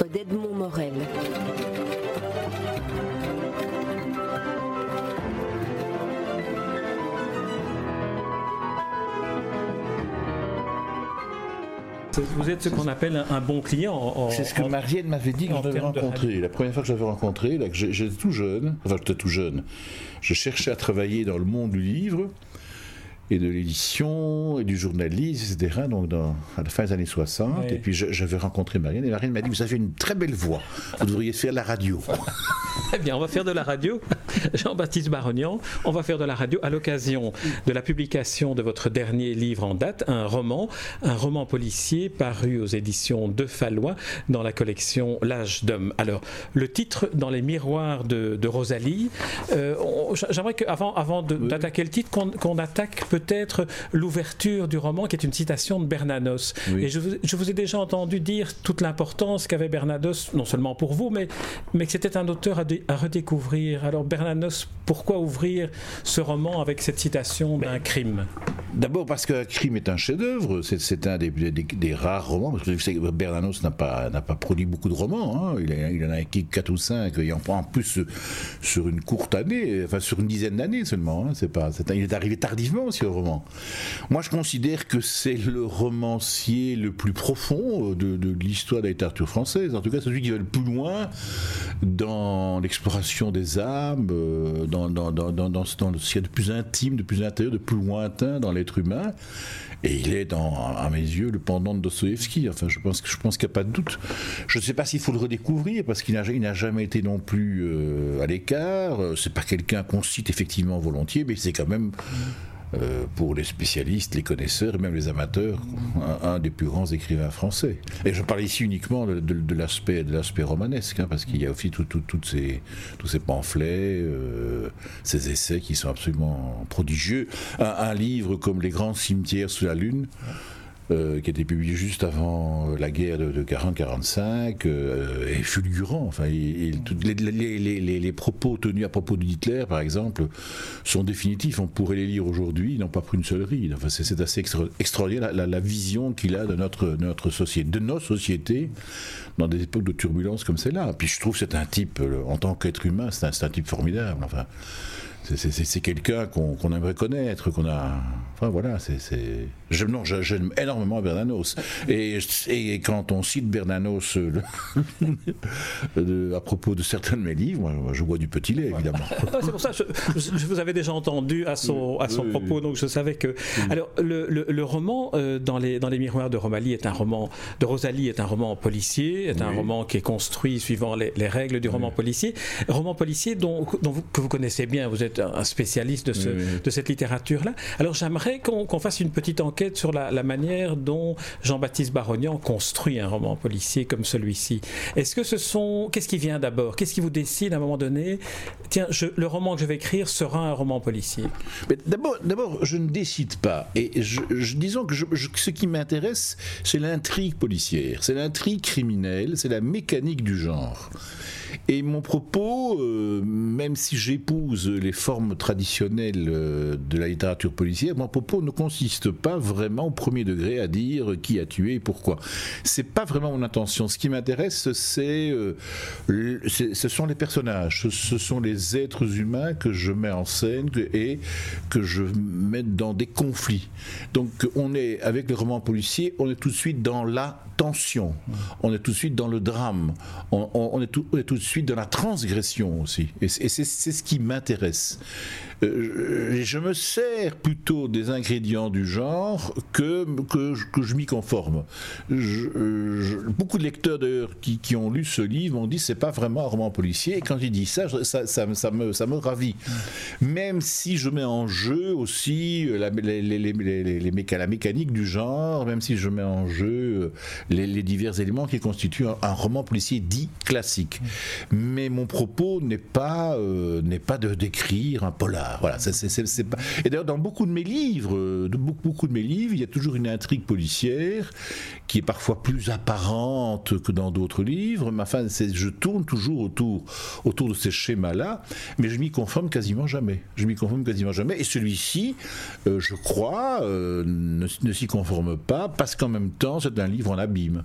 d'Edmond Morel. Vous êtes ce qu'on appelle un, bon client. C'est ce que Marielle m'avait dit quand je l'avais rencontré. La première fois que je l'avais rencontré, j'étais tout jeune, enfin j'étais tout jeune, je cherchais à travailler dans le monde du livre et de l'édition et du journalisme, etc. Donc dans, à la fin des années 60. Et puis j'avais rencontré Marianne et Marianne m'a dit Vous avez une très belle voix, vous devriez faire la radio. eh bien, on va faire de la radio. Jean-Baptiste Barognan, on va faire de la radio à l'occasion de la publication de votre dernier livre en date, un roman, un roman policier paru aux éditions de Fallois dans la collection L'âge d'homme. Alors, le titre dans les miroirs de, Rosalie, euh, j'aimerais qu'avant avant, d'attaquer le titre, qu'on attaque peut-être l'ouverture du roman qui est une citation de Bernanos. Et je vous, ai déjà entendu dire toute l'importance qu'avait Bernanos, non seulement pour vous, mais, mais que c'était un auteur à, redécouvrir. Alors Bernanos, pourquoi ouvrir ce roman avec cette citation d'un crime? D'abord parce qu'un crime est un chef-d'œuvre, c'est un des, des, rares romans, parce que Bernanos n'a pas, pas produit beaucoup de romans, hein. il, en a écrit 4 ou 5, et en plus sur une courte année, enfin sur une dizaine d'années seulement, hein. c'est pas, il est arrivé tardivement aussi roman. Moi je considère que c'est le romancier le plus profond de, l'histoire de la littérature française, en tout cas celui qui va le plus loin dans l'exploration des âmes, euh, dans, ce qu'il y a de plus intime, de plus intérieur, de plus lointain dans l'être humain. Et il est, à mes yeux, le pendant de Dostoevsky. Enfin, je pense, je pense qu'il n'y a pas de doute. Je ne sais pas s'il faut le redécouvrir, parce qu'il n'a jamais été non plus euh, à l'écart. C'est pas quelqu'un qu'on cite effectivement volontiers, mais c'est quand même euh, pour les spécialistes, les connaisseurs et même les amateurs, un, des plus grands écrivains français. Et je parle ici uniquement de, de, l'aspect romanesque, hein, parce qu'il y a aussi tout, ces, tous ces pamphlets, euh, ces essais qui sont absolument prodigieux. un livre comme Les grands cimetières sous la lune. Euh, qui a été publié juste avant la guerre de, 40-45, euh, est fulgurant. Enfin, les, propos tenus à propos d'Hitler, par exemple, sont définitifs. On pourrait les lire aujourd'hui, ils n'ont pas pris une seule ride. Enfin, c'est assez extraordinaire la, vision qu'il a de notre, société, de nos sociétés, dans des époques de turbulence comme celle-là. Puis je trouve que c'est un type, euh, en tant qu'être humain, c'est un, un, type formidable. Enfin, c'est quelqu'un qu'on aimerait connaître, qu'on a. Enfin voilà, c'est. Non, j'aime énormément Bernanos. Et, et, quand on cite Bernanos euh, à propos de certains de mes livres, moi, je bois du petit lait, évidemment. c'est pour ça, je, je, vous avais déjà entendu à son, à son propos, donc je savais que. Alors, le, le, roman euh, dans, les, dans les miroirs de Rosalie est un roman de Rosalie est un roman policier, est un roman qui est construit suivant les, les règles du roman policier. Roman policier dont, dont que vous connaissez bien, vous êtes un spécialiste de, ce, de cette littérature-là. Alors j'aimerais qu'on fasse une petite enquête sur la, manière dont Jean-Baptiste Barognan construit un roman policier comme celui-ci. Est-ce que ce sont... Qu'est-ce qui vient d'abord? Qu'est-ce qui vous décide à un moment donné Tiens, le roman que je vais écrire sera un roman policier? D'abord, d'abord, je ne décide pas. Et je, disons que ce qui m'intéresse, c'est l'intrigue policière, c'est l'intrigue criminelle, c'est la mécanique du genre. Et mon propos, euh, même si j'épouse les formes traditionnelles euh, de la littérature policière, mon propos ne consiste pas vraiment au premier degré à dire qui a tué et pourquoi. C'est pas vraiment mon intention. Ce qui m'intéresse, c'est, euh, ce sont les personnages, ce, sont les êtres humains que je mets en scène et que je mets dans des conflits. Donc, on est avec le roman policier, on est tout de suite dans la tension, on est tout de suite dans le drame, on, est, tout, on est tout suite de la transgression aussi. Et c'est ce qui m'intéresse. Euh, je me sers plutôt des ingrédients du genre que, que, je m'y conforme. beaucoup de lecteurs d'ailleurs qui, qui, ont lu ce livre m'ont dit c'est pas vraiment un roman policier et quand ils disent ça, ça, ça, me, ça me ravit. Même si je mets en jeu aussi la, les, les, la mécanique du genre, même si je mets en jeu les, divers éléments qui constituent un, roman policier dit classique. mais mon propos n'est pas, n'est pas de décrire un polar. Voilà. Et d'ailleurs, dans beaucoup de mes livres, de beaucoup, beaucoup de mes livres, il y a toujours une intrigue policière qui est parfois plus apparente que dans d'autres livres, mais enfin, je tourne toujours autour, autour de ces schémas-là, mais je m'y conforme quasiment jamais. Je m'y conforme quasiment jamais, et celui-ci, euh, je crois, euh, ne, s'y conforme pas, parce qu'en même temps, c'est un livre en abîme.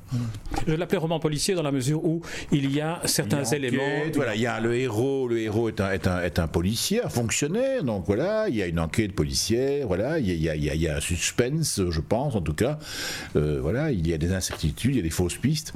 Je l'appelais roman policier dans la mesure où il y a certains éléments. Voilà, il y a le héros, le héros est un, est un, est un policier, un fonctionnaire, donc voilà, il y a une enquête policière, voilà, il y a, il y a, il y a un suspense, je pense, en tout cas, euh, voilà, il y a des incertitudes, il y a des fausses pistes,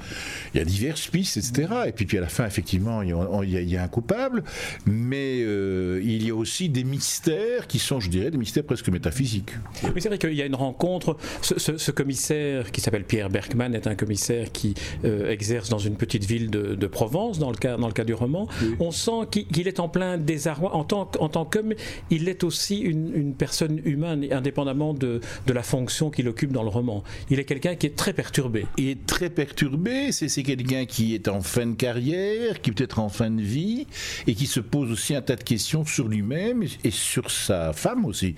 il y a diverses pistes, etc. Et puis, puis à la fin, effectivement, il y a, un coupable, mais euh, il y a aussi des mystères qui sont, je dirais, des mystères presque métaphysiques. Mais c'est vrai qu'il y a une rencontre. Ce, commissaire qui s'appelle Pierre Bergman est un commissaire qui euh, exerce dans une petite ville de, Provence, dans le cas, dans le cas du roman. On sent qu'il est en plein désarroi. En tant, en tant qu'homme, il est aussi une, personne humaine, indépendamment de, la fonction qu'il occupe dans le roman. Il est quelqu'un qui est très perturbé. Il est très perturbé. C'est quelqu'un qui est en fin de carrière, qui peut être en fin de vie, et qui se pose aussi un tas de questions sur lui-même et, sur sa femme aussi,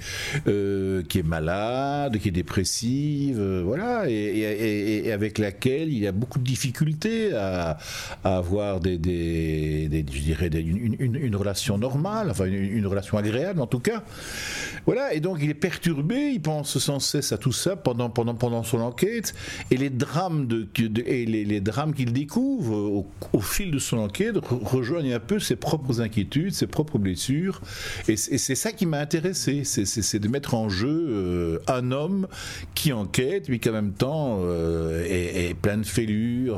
euh, qui est malade, qui est dépressive, euh, voilà, et, avec laquelle il a beaucoup de difficultés à, avoir je dirais, une, relation normale, enfin une, relation agréable en tout cas. Voilà, et donc il est perturbé, il pense sans cesse à tout ça pendant, pendant, pendant son enquête, et les drames, de, et les, drames qu'il découvre au, fil de son enquête rejoignent un peu ses propres inquiétudes, ses propres blessures. Et c'est ça qui m'a intéressé, c'est de mettre en jeu euh, un homme qui enquête, mais qui en même temps euh, est, plein de fêlures,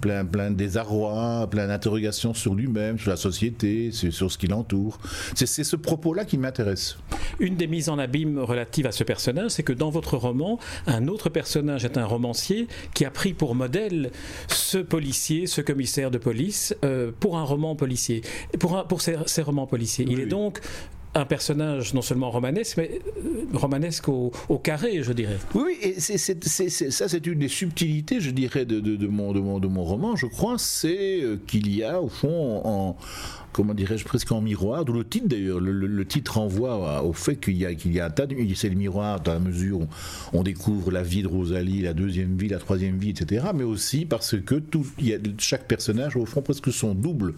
plein, plein de désarroi, plein d'interrogations sur lui-même, sur la société, sur, ce qui l'entoure. C'est ce propos-là qui m'intéresse. Une des mises en abîme relatives à ce personnage, c'est que dans votre roman, un autre personnage est un romancier qui a pris pour modèle ce policier, ce commissaire de police, euh, pour un roman policier, pour, pour ses, romans policiers. Il est donc un personnage non seulement romanesque, mais euh, romanesque au, carré, je dirais. Oui, et ça c'est une des subtilités, je dirais, de, de, mon, de, mon, de mon roman, je crois, c'est euh, qu'il y a au fond en, comment dirais-je, presque en miroir, d'où le titre d'ailleurs. Le, titre renvoie au fait qu'il y a, qu'il y a un tas de. C'est le miroir dans la mesure où on découvre la vie de Rosalie, la deuxième vie, la troisième vie, etc. Mais aussi parce que tout, y a, chaque personnage, au fond, presque son double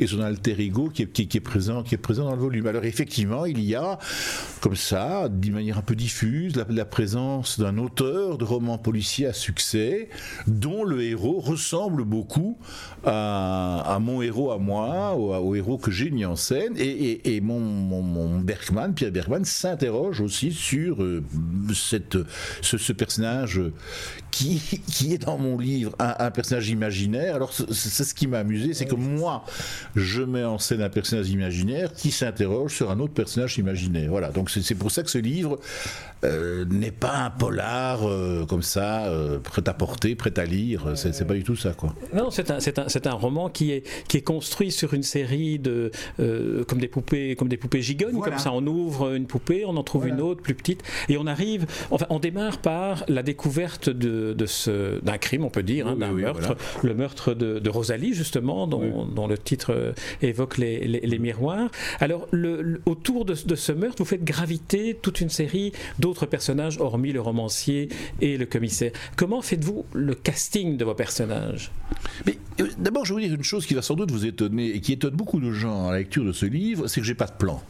et son alter ego qui est, présent, qui est présent dans le volume. Alors effectivement, il y a, comme ça, d'une manière un peu diffuse, la, présence d'un auteur de romans policiers à succès, dont le héros ressemble beaucoup à, mon héros à moi, au héros que j'ai mis en scène. Et, mon, mon, Bergman, Pierre Bergman, s'interroge aussi sur euh, cette, ce, personnage qui, qui est dans mon livre un, personnage imaginaire. Alors c'est ce qui m'a amusé, c'est que moi, je mets en scène un personnage imaginaire qui s'interroge sur un autre personnage imaginaire. Voilà, donc c'est pour ça que ce livre euh, n'est pas un polar euh, comme ça, prêt à porter, prêt à lire. C'est pas du tout ça, quoi. Non, c'est un, un, un roman qui est, qui est construit sur une série de euh, comme des poupées, comme des poupées gigognes, comme ça. On ouvre une poupée, on en trouve une autre plus petite, et on arrive. Enfin, on démarre par la découverte de, de ce d'un crime, on peut dire, hein, d'un meurtre, le meurtre de, Rosalie justement, dont, dont, le titre euh, évoque les, les, miroirs. Alors, le, autour de, de, ce meurtre, vous faites graviter toute une série d'autres personnages, hormis le romancier et le commissaire. Comment faites-vous le casting de vos personnages? Mais euh, d'abord, je vais vous dire une chose qui va sans doute vous étonner et qui étonne beaucoup de gens à la lecture de ce livre, c'est que j'ai pas de plan.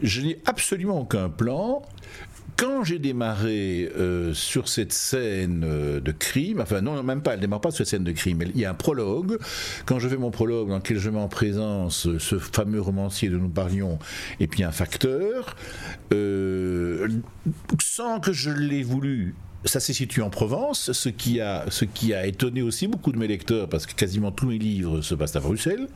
Je n'ai absolument aucun plan. Quand j'ai démarré euh, sur cette scène euh, de crime, enfin non, même pas, elle démarre pas sur cette scène de crime, il y a un prologue. Quand je fais mon prologue dans lequel je mets en présence ce fameux romancier dont nous parlions, et puis un facteur, sans que je l'ai voulu, ça s'est situé en Provence, ce qui, a, ce qui a étonné aussi beaucoup de mes lecteurs, parce que quasiment tous mes livres se passent à Bruxelles.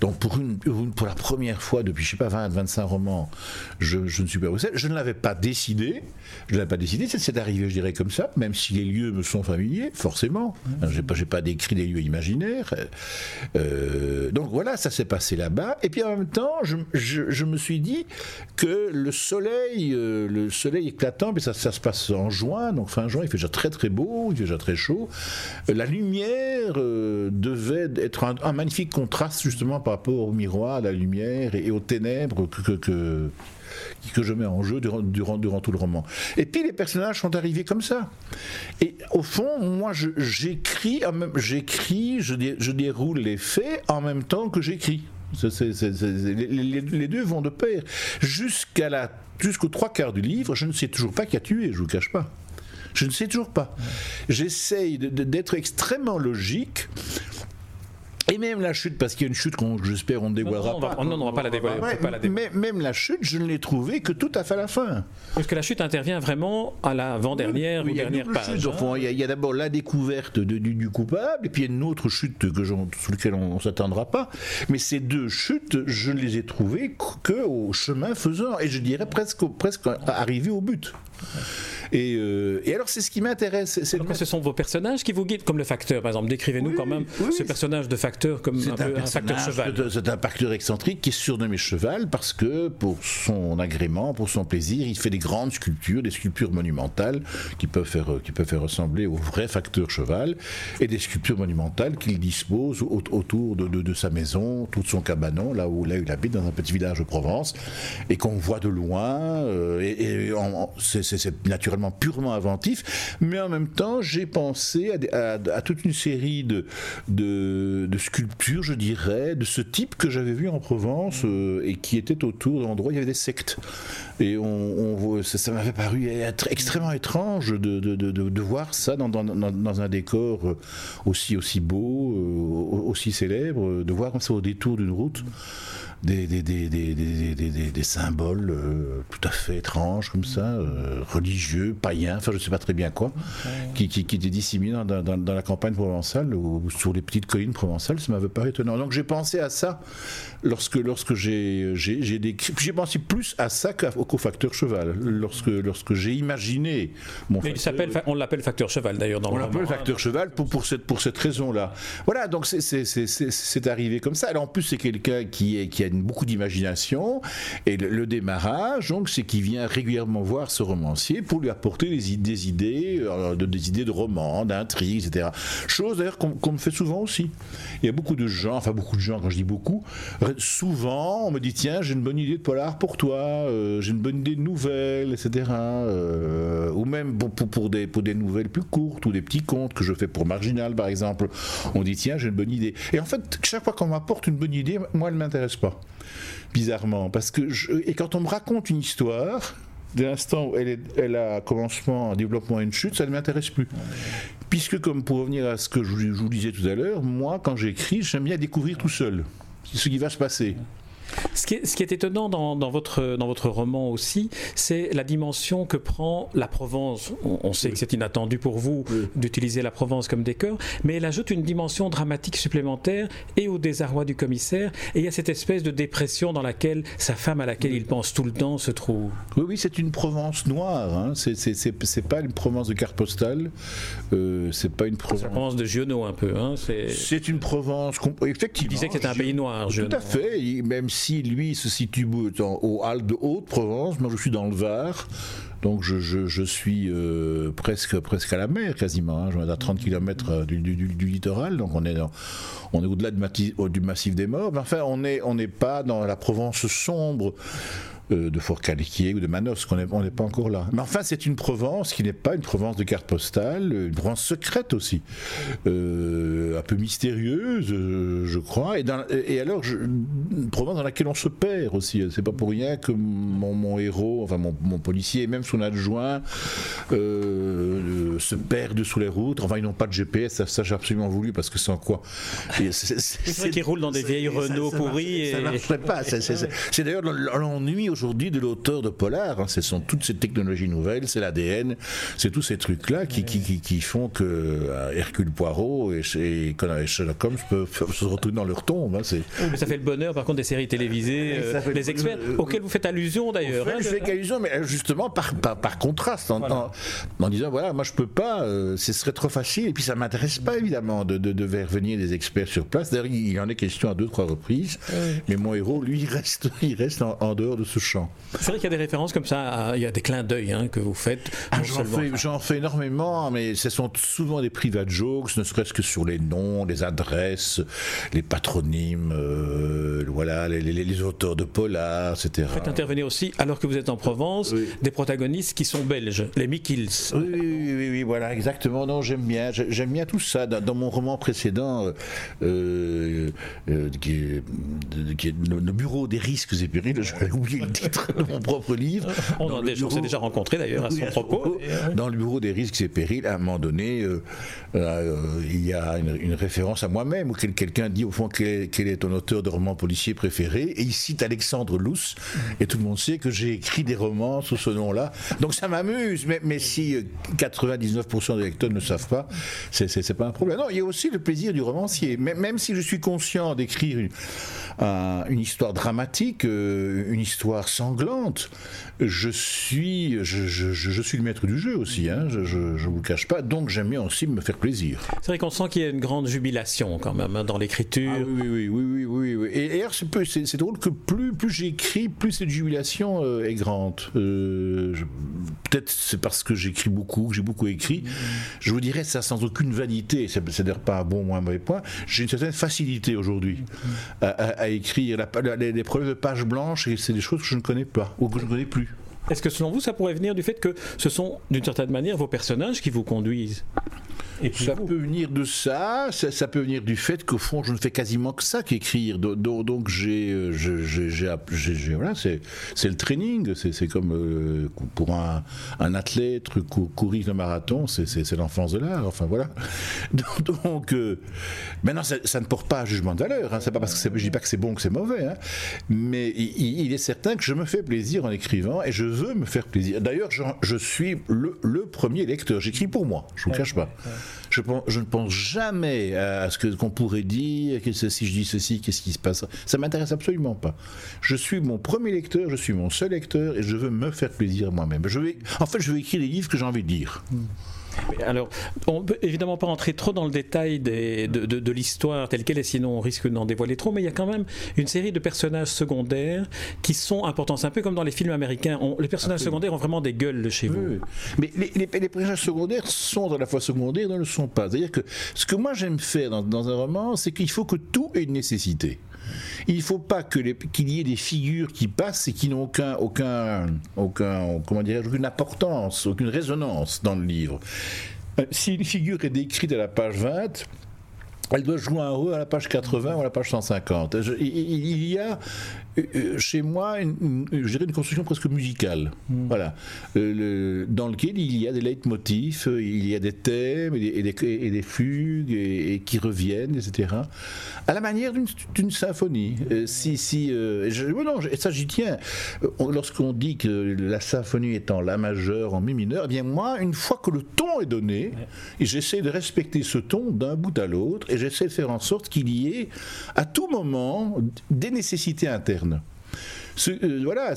Donc pour, une, pour la première fois depuis, je sais pas, 20, 25 romans, je, ne suis pas à Bruxelles. Je ne l'avais pas décidé. Je ne l'avais pas décidé, c'est arrivé, je dirais, comme ça, même si les lieux me sont familiers, forcément. Je n'ai pas, pas décrit des lieux imaginaires. Euh, donc voilà, ça s'est passé là-bas. Et puis en même temps, je, je, je, me suis dit que le soleil, euh, le soleil éclatant, mais ça, ça se passe en juin, donc fin Il fait déjà très très beau, il fait déjà très chaud. La lumière devait être un, magnifique contraste justement par rapport au miroir, à la lumière et, aux ténèbres que, que je mets en jeu durant, durant, tout le roman. Et puis les personnages sont arrivés comme ça. Et au fond, moi, j'écris, j'écris, je, déroule les faits en même temps que j'écris. les, deux vont de pair. Jusqu'à la, jusqu'aux trois quarts du livre, je ne sais toujours pas qui a tué, je vous cache pas. Je ne sais toujours pas. J'essaye d'être extrêmement logique et même la chute, parce qu'il y a une chute qu'on, j'espère, on ne dévoilera pas. non, on ne va pas la dévoiler. Mais même la chute, je ne l'ai trouvée que tout à fait à la fin. Parce que la chute intervient vraiment à l'avant-dernière ou dernière page. Hein. il y a, d'abord la découverte du, coupable, et puis il y a une autre chute que sur laquelle on ne s'attendra pas. Mais ces deux chutes, je ne les ai trouvées qu'au chemin faisant, et je dirais presque, presque arrivé au but. Euh, et, alors, c'est ce qui m'intéresse. C'est ce sont vos personnages qui vous guident, comme le facteur, par exemple. Décrivez-nous quand même ce personnage de facteur comme un, peu un, facteur cheval. C'est un facteur excentrique qui est surnommé cheval parce que pour son agrément, pour son plaisir, il fait des grandes sculptures, des sculptures monumentales qui peuvent faire, qui peuvent faire ressembler au vrai facteur cheval et des sculptures monumentales qu'il dispose autour de, sa maison, tout son cabanon, là où, là il habite, dans un petit village de Provence, et qu'on voit de loin. Euh, et, et c'est naturellement purement inventif, mais en même temps, j'ai pensé à, toute une série de, de, sculptures, je dirais, de ce type que j'avais vu en Provence euh, et qui étaient autour d'endroits où il y avait des sectes. Et on, ça, m'avait paru être extrêmement étrange de, de, de, voir ça dans, dans, un décor euh, aussi, aussi beau, euh, aussi célèbre, de voir ça au détour d'une route des, des, des, des symboles euh, tout à fait étranges comme ça, euh, religieux, païens, enfin je ne sais pas très bien quoi, qui, qui, qui, étaient disséminés dans, dans, dans, la campagne provençale ou sur les petites collines provençales, ça m'avait pas étonnant. Donc j'ai pensé à ça lorsque, lorsque j'ai, j'ai, pensé plus à ça qu'au facteur cheval. Lorsque, lorsque j'ai imaginé mon il s'appelle, on l'appelle facteur cheval d'ailleurs dans on l'appelle facteur cheval pour, pour cette, pour cette raison-là. Voilà, donc c'est arrivé comme ça. Alors en plus c'est quelqu'un qui, est, qui a beaucoup d'imagination. Et le, démarrage, donc, c'est qu'il vient régulièrement voir ce romancier pour lui apporter des, idées, euh, de, des idées de romans, d'intrigues, etc. Chose d'ailleurs qu'on me fait souvent aussi. Il y a beaucoup de gens, enfin beaucoup de gens, quand je dis beaucoup, souvent on me dit tiens, j'ai une bonne idée de polar pour toi, euh, j'ai une bonne idée de nouvelles, etc. Euh, ou même pour, pour, des, pour des nouvelles plus courtes ou des petits contes que je fais pour Marginal par exemple. On dit tiens, j'ai une bonne idée. Et en fait, chaque fois qu'on m'apporte une bonne idée, moi, elle ne m'intéresse pas bizarrement. Parce que et quand on me raconte une histoire, dès l'instant où elle, est, elle a commencement, un développement et une chute, ça ne m'intéresse plus. Puisque, comme pour revenir à ce que je, vous disais tout à l'heure, moi, quand j'écris, j'aime bien découvrir tout seul ce qui va se passer. Ce qui, est, étonnant dans, votre, dans votre roman aussi, c'est la dimension que prend la Provence. On, sait que c'est inattendu pour vous d'utiliser la Provence comme décor, mais elle ajoute une dimension dramatique supplémentaire et au désarroi du commissaire, et a cette espèce de dépression dans laquelle sa femme, à laquelle il pense tout le temps, se trouve. Oui, oui, c'est une Provence noire. Hein. C'est pas une Provence de carte postale. Euh, c'est pas une Provence de Giono un peu. Hein. C'est une Provence. Effectivement. Il disait que c'était un pays noir. Tout à fait. Même si lui se situe au Halles de Haute-Provence, moi je suis dans le Var. Donc je, je, suis euh, presque, presque à la mer quasiment, hein. je suis à 30 km euh, du, du, du, littoral, donc on est, on est au-delà du massif des morts, mais enfin on n'est on pas dans la Provence sombre euh, de Fort-Caliquier ou de Manos, qu'on on n'est pas encore là. Mais enfin, c'est une Provence qui n'est pas une Provence de carte postale, une Provence secrète aussi, euh, un peu mystérieuse, euh, je crois, et, et alors une Provence dans laquelle on se perd aussi. C'est pas pour rien que mon, héros, enfin mon, policier et même son adjoint se perdent sous les routes. Enfin, ils n'ont pas de GPS, ça, j'ai absolument voulu parce que sans quoi C'est vrai qu'ils roulent dans des vieilles Renault pourries. Ça, ne et... pas. C'est d'ailleurs l'ennui aujourd'hui de l'auteur de Polar. Hein. Ce sont toutes ces technologies nouvelles, c'est l'ADN, c'est tous ces trucs-là qui, qui, qui, font que euh, Hercule Poirot et, et, Sherlock Holmes peuvent se retrouver dans leur tombe. Hein. mais ça fait le bonheur, par contre, des séries télévisées, euh, les experts, auxquels vous faites allusion d'ailleurs. Hein, je fais allusion, mais euh, justement par, par, contraste, en, en, disant voilà, moi je peux pas, ce serait trop facile, et puis ça m'intéresse pas évidemment de, de, de, faire venir des experts sur place. D'ailleurs, il y en a question à deux, trois reprises, mais mon héros, lui, il reste, il reste en, en dehors de ce champ. C'est vrai qu'il y a des références comme ça, il y a des clins d'œil hein, que vous faites. Ah, j'en, fais, énormément, mais ce sont souvent des private jokes, ne serait-ce que sur les noms, les adresses, les patronymes, euh, voilà, les, auteurs de polar, etc. Vous faites intervenir aussi, alors que vous êtes en Provence, des protagonistes qui sont belges, les Mikils. Oui, oui, oui, voilà, exactement. Non, j'aime bien, j'aime bien tout ça. Dans, mon roman précédent, euh, euh, qui le, bureau des risques et périls, j'avais oublié le titre de mon propre livre. On, s'est déjà rencontré d'ailleurs à son propos. Dans le bureau des risques et périls, à un moment donné, euh, euh, il y a une, référence à moi-même où quelqu'un dit au fond quel est, ton auteur de roman policier préféré et il cite Alexandre Luce et tout le monde sait que j'ai écrit des romans sous ce nom-là. Donc ça m'amuse, mais, mais, si 99% des lecteurs ne savent pas, c'est pas un problème. Non, il y a aussi le plaisir du romancier. Même si je suis conscient d'écrire une, une histoire dramatique, euh, une histoire sanglante, je suis, je, suis le maître du jeu aussi, hein, je ne vous le cache pas, donc j'aime bien aussi me faire plaisir. C'est vrai qu'on sent qu'il y a une grande jubilation quand même hein, dans l'écriture. Ah oui, oui, oui, oui, oui, Et d'ailleurs, c'est drôle que plus, plus j'écris, plus cette jubilation euh, est grande. Euh, peut-être c'est parce que j'écris beaucoup, que j'ai beaucoup écrit. Je vous dirais ça sans aucune vanité, c'est d'ailleurs pas un bon ou un mauvais point. J'ai une certaine facilité aujourd'hui à, écrire. les, problèmes de pages blanches, c'est des choses que je ne connais pas ou que je ne connais plus. Est-ce que selon vous, ça pourrait venir du fait que ce sont d'une certaine manière vos personnages qui vous conduisent? Ça peut venir de ça, ça, peut venir du fait qu'au fond, je ne fais quasiment que ça qu'écrire. Donc, j'ai, euh, voilà, c'est, le training. C'est, comme euh, pour un, athlète courir le marathon, c'est, l'enfance de l'art. Enfin voilà. Donc, euh, maintenant, ça, ne porte pas à jugement de valeur. Hein. C'est pas parce que je dis pas que c'est bon que c'est mauvais, hein. mais il, est certain que je me fais plaisir en écrivant et je veux me faire plaisir. D'ailleurs, je, suis le, premier lecteur. J'écris pour moi. Je ne vous cache pas. Je, je, ne pense jamais à ce qu'on pourrait dire, que si je dis ceci, qu'est-ce qui se passe. Ça m'intéresse absolument pas. Je suis mon premier lecteur, je suis mon seul lecteur et je veux me faire plaisir moi-même. Je vais, en fait, je veux écrire les livres que j'ai envie de lire. Hmm. Alors, on ne peut évidemment pas entrer trop dans le détail de, l'histoire telle qu'elle est, sinon on risque d'en dévoiler trop, mais il y a quand même une série de personnages secondaires qui sont importants. C'est un peu comme dans les films américains. les personnages secondaires ont vraiment des gueules chez vous. Mais les, personnages secondaires sont à la fois secondaires et ne le sont pas. C'est-à-dire que ce que moi j'aime faire dans un roman, c'est qu'il faut que tout ait une nécessité. Il ne faut pas qu'il y ait des figures qui passent et qui n'ont aucun, aucun, aucun, comment aucune importance, aucune résonance dans le livre. Euh, si une figure est décrite à la page 20, elle doit jouer un rôle à la page 80 ou à la page 150. il y a euh, euh, chez moi une, une construction presque musicale. Hmm. Voilà. Euh, dans lequel il y a des leitmotifs, il y a des thèmes et des, et des, fugues et, qui reviennent, etc. À la manière d'une symphonie. si, si, je, non, ça j'y tiens. Lorsqu'on dit que la symphonie est en la majeur, en mi mineur, eh bien moi, une fois que le ton est donné, j'essaie de respecter ce ton d'un bout à l'autre et j'essaie de faire en sorte qu'il y ait à tout moment des nécessités internes. Euh, voilà,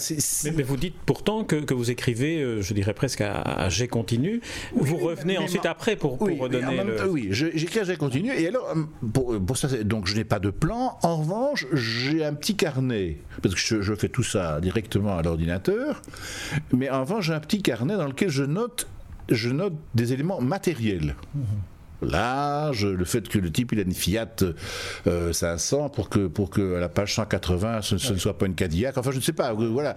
mais, vous dites pourtant que, vous écrivez, euh, je dirais presque à, G continu. vous revenez ensuite après pour, pour redonner. Le... Oui, j'écris à G continu. Et alors, euh, pour, ça, donc je n'ai pas de plan. En revanche, j'ai un petit carnet parce que je, fais tout ça directement à l'ordinateur. Mais en revanche, j'ai un petit carnet dans lequel je note, je note des éléments matériels. Mmh l'âge, le fait que le type il a une Fiat 500 euh, pour que pour que à la page 180 ce, ne soit pas une Cadillac. Enfin, je ne sais pas. Euh, voilà,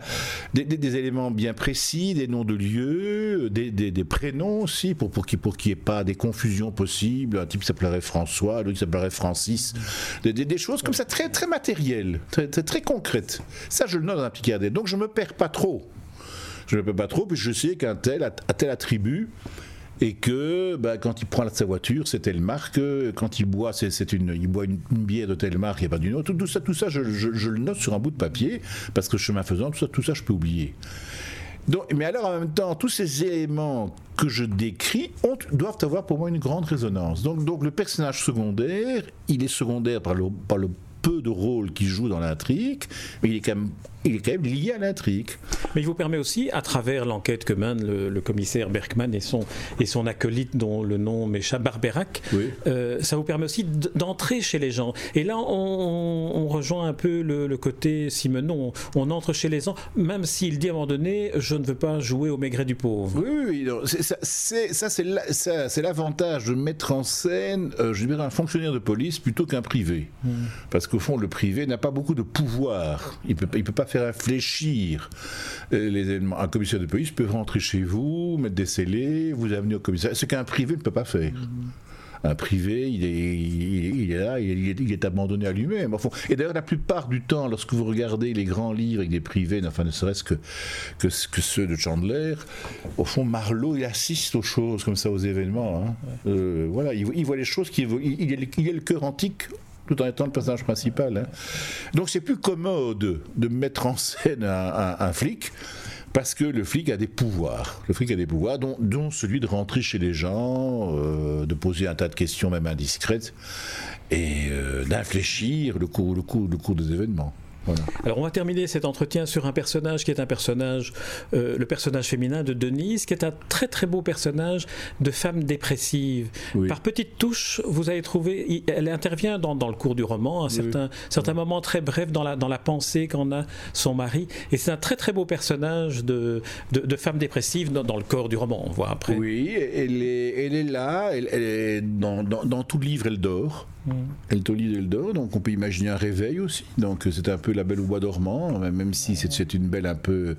des, éléments bien précis, des noms de lieux, des, prénoms aussi pour pour qu'il pour qu'il n'y ait pas des confusions possibles. Un type s'appellerait François, l'autre s'appellerait Francis. Des, choses comme ça très très matérielles, très, très, concrètes. Ça, je le note dans un petit carnet. Donc, je me perds pas trop. Je ne me perds pas trop, puis je sais qu'un tel a tel attribut et que bah, quand il prend sa voiture, c'est telle marque, quand il boit, c'est une, il boit une, bière de telle marque, a pas d'une autre. Tout, ça, tout ça je, le note sur un bout de papier, parce que chemin faisant, tout ça, tout ça je peux oublier. Donc, mais alors en même temps, tous ces éléments que je décris doivent avoir pour moi une grande résonance. Donc, donc le personnage secondaire, il est secondaire par le, par le peu de rôle qu'il joue dans l'intrigue, mais il est quand même il est quand même lié à l'intrigue. Mais il vous permet aussi, à travers l'enquête que mène le, commissaire Bergman et son, et son acolyte, dont le nom m'échappe, Barberac, euh, ça vous permet aussi d'entrer chez les gens. Et là, on, rejoint un peu le, côté Simenon. On, entre chez les gens, même s'il dit à un moment donné, je ne veux pas jouer au maigret du pauvre. Oui, oui ça, c'est l'avantage de mettre en scène, euh, je dirais, un fonctionnaire de police plutôt qu'un privé. Hmm. Parce qu'au fond, le privé n'a pas beaucoup de pouvoir. Il ne peut, il peut pas faire infléchir euh, les éléments. Un commissaire de police peut rentrer chez vous, mettre des scellés, vous amener au commissariat, ce qu'un privé ne peut pas faire. Un privé, il est, il est là, il est, abandonné à lui-même. Et d'ailleurs, la plupart du temps, lorsque vous regardez les grands livres avec des privés, enfin ne serait-ce que, que, ceux de Chandler, au fond, Marlowe, il assiste aux choses comme ça, aux événements. Hein. Euh, voilà, il, voit les choses qui. Il, il, est le cœur antique tout en étant le personnage principal. Hein. Donc c'est plus commode de mettre en scène un, flic parce que le flic a des pouvoirs. Le flic a des pouvoirs, dont, dont celui de rentrer chez les gens, euh, de poser un tas de questions même indiscrètes, et euh, d'infléchir le cours, le, cours, le cours des événements. Alors on va terminer cet entretien sur un personnage qui est un personnage, euh, le personnage féminin de Denise, qui est un très très beau personnage de femme dépressive. Par petites touches, vous avez trouvé, elle intervient dans, le cours du roman, à certains, certains moments très brefs dans la, dans la pensée qu'en a son mari, et c'est un très très beau personnage de, de, femme dépressive dans, le corps du roman, on voit après. Oui, elle est, elle est là, elle, est dans, dans, dans tout le livre, elle dort. Mm. Elle Tolide elle dort, donc on peut imaginer un réveil aussi. Donc c'est un peu la belle au bois dormant, même si c'est une belle un peu,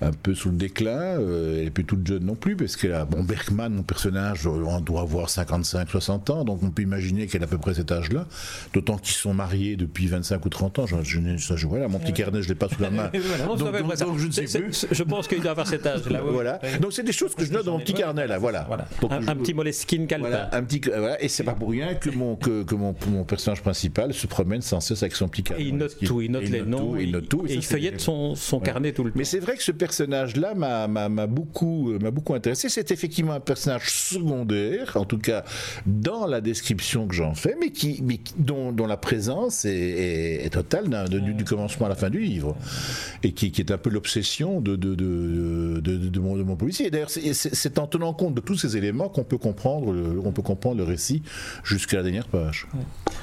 un peu sous le déclin. Euh, elle est plus toute jeune non plus, parce que a, bon, Bergman, mon personnage, on doit avoir 55, 60 ans, donc on peut imaginer qu'elle a à peu près cet âge-là. D'autant qu'ils sont mariés depuis 25 ou 30 ans. Je, je, voilà, mon petit carnet, je l'ai pas sous la main. donc, je ne sais plus. Je pense qu'il doit avoir cet âge-là. voilà. Donc c'est des choses que je note dans mon petit carnet là. Voilà. un, petit Moleskine Calpin. un petit. Et c'est pas pour rien que mon que, que mon, mon, personnage principal se promène sans cesse avec son petit carnet. Et il note tout, il note les noms, il, note tout, et, il feuillette son, son carnet tout le temps. Mais c'est vrai que ce personnage-là m'a beaucoup, euh, beaucoup intéressé. C'est effectivement un personnage secondaire, en tout cas dans la description que j'en fais, mais, qui, mais dont, dont, la présence est, est, totale du, du, commencement à la fin du livre, et qui, qui est un peu l'obsession de, de, de, de, mon, de mon policier. D'ailleurs, c'est en tenant compte de tous ces éléments qu'on peut comprendre, on peut comprendre le récit jusqu'à la dernière page.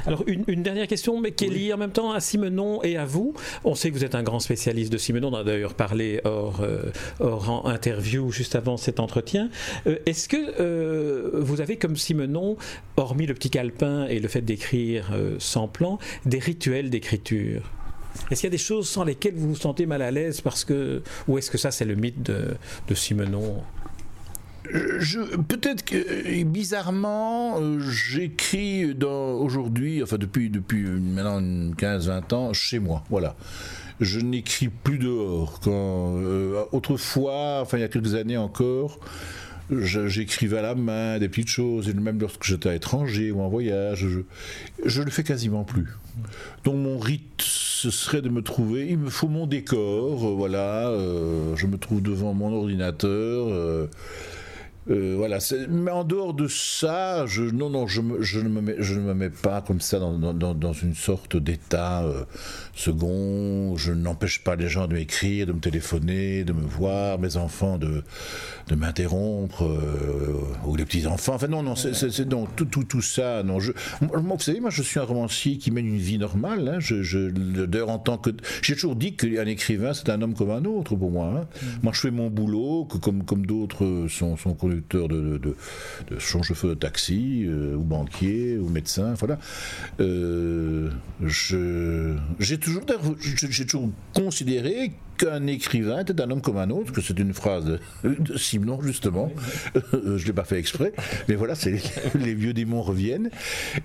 Alors une, dernière question, mais qui est liée en même temps à Simenon et à vous. On sait que vous êtes un grand spécialiste de Simenon, on a d'ailleurs parlé hors, euh, hors interview juste avant cet entretien. Euh, est-ce que euh, vous avez comme Simenon, hormis le petit calepin et le fait d'écrire sans plan, des rituels d'écriture? Est-ce qu'il y a des choses sans lesquelles vous vous sentez mal à l'aise parce que ou est-ce que ça c'est le mythe de, de Simenon? Peut-être que bizarrement, euh, j'écris aujourd'hui, enfin depuis, depuis maintenant 15-20 ans, chez moi. Voilà. Je n'écris plus dehors. Quand, euh, autrefois, enfin il y a quelques années encore, j'écrivais à la main des petites choses, et même lorsque j'étais à l'étranger ou en voyage, je, ne le fais quasiment plus. Donc mon rite, ce serait de me trouver, il me faut mon décor, euh, voilà, je me trouve devant mon ordinateur. Euh, voilà. Mais en dehors de ça, je, non, non, je, je, ne me mets, je ne me mets pas comme ça dans, dans, dans une sorte d'état euh, second. Je n'empêche pas les gens de m'écrire, de me téléphoner, de me voir, mes enfants de, de m'interrompre, euh, ou les petits enfants. Enfin non, non, c'est donc tout, tout, tout ça. Non, je, moi, vous savez, moi, je suis un romancier qui mène une vie normale. Hein. Je, je d'ailleurs, en tant que, j'ai toujours dit qu'un écrivain, c'est un homme comme un autre pour moi. Hein. Mm. Moi, je fais mon boulot, que comme comme d'autres sont, sont de, de, de, de chauffeur de taxi, euh, ou banquier, ou médecin, voilà. Euh, j'ai toujours, toujours considéré qu'un écrivain était un homme comme un autre, que c'est une phrase de Simon justement, je ne l'ai pas fait exprès, mais voilà, les vieux démons reviennent,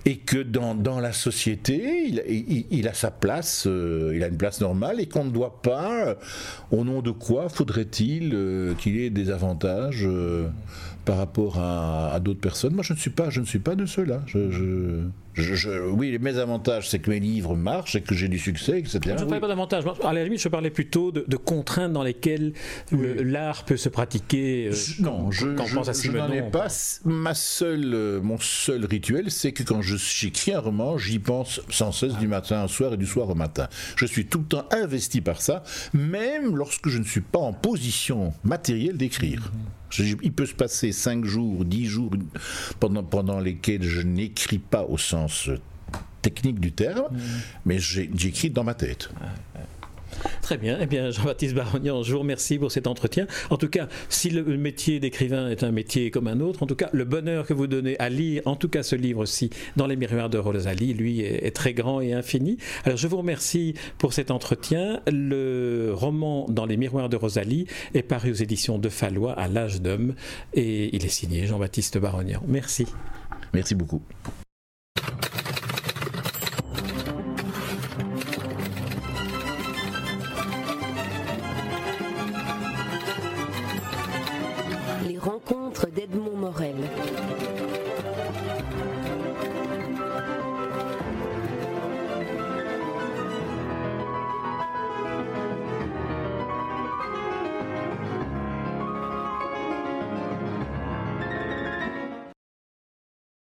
et que dans, dans la société, il, il, a sa place, euh, il a une place normale, et qu'on ne doit pas, au nom de quoi faudrait-il qu'il ait des avantages par rapport à, d'autres personnes. Moi, je ne suis pas, je ne suis pas de ceux-là. je, je, oui, mes avantages, c'est que mes livres marchent, et que j'ai du succès, etc. Je ne parlais pas d'avantages. À la limite, je parlais plutôt de, contraintes dans lesquelles l'art peut se pratiquer. Euh, non, je, quand n'en ai pas. Ma seule, euh, mon seul rituel, c'est que quand j'écris un roman, j'y pense sans cesse du matin au soir et du soir au matin. Je suis tout le temps investi par ça, même lorsque je ne suis pas en position matérielle d'écrire. Il peut se passer 5 jours, 10 jours pendant, pendant lesquels je n'écris pas au sens technique du terme, mm. mais j'écris dans ma tête. Très bien. Eh bien, Jean-Baptiste Barognan, je vous remercie pour cet entretien. En tout cas, si le métier d'écrivain est un métier comme un autre, en tout cas, le bonheur que vous donnez à lire, en tout cas ce livre-ci, dans les miroirs de Rosalie, lui, est, très grand et infini. Alors, je vous remercie pour cet entretien. Le roman Dans les miroirs de Rosalie est paru aux éditions de Fallois à l'âge d'homme et il est signé Jean-Baptiste Barognan. Merci. Merci beaucoup.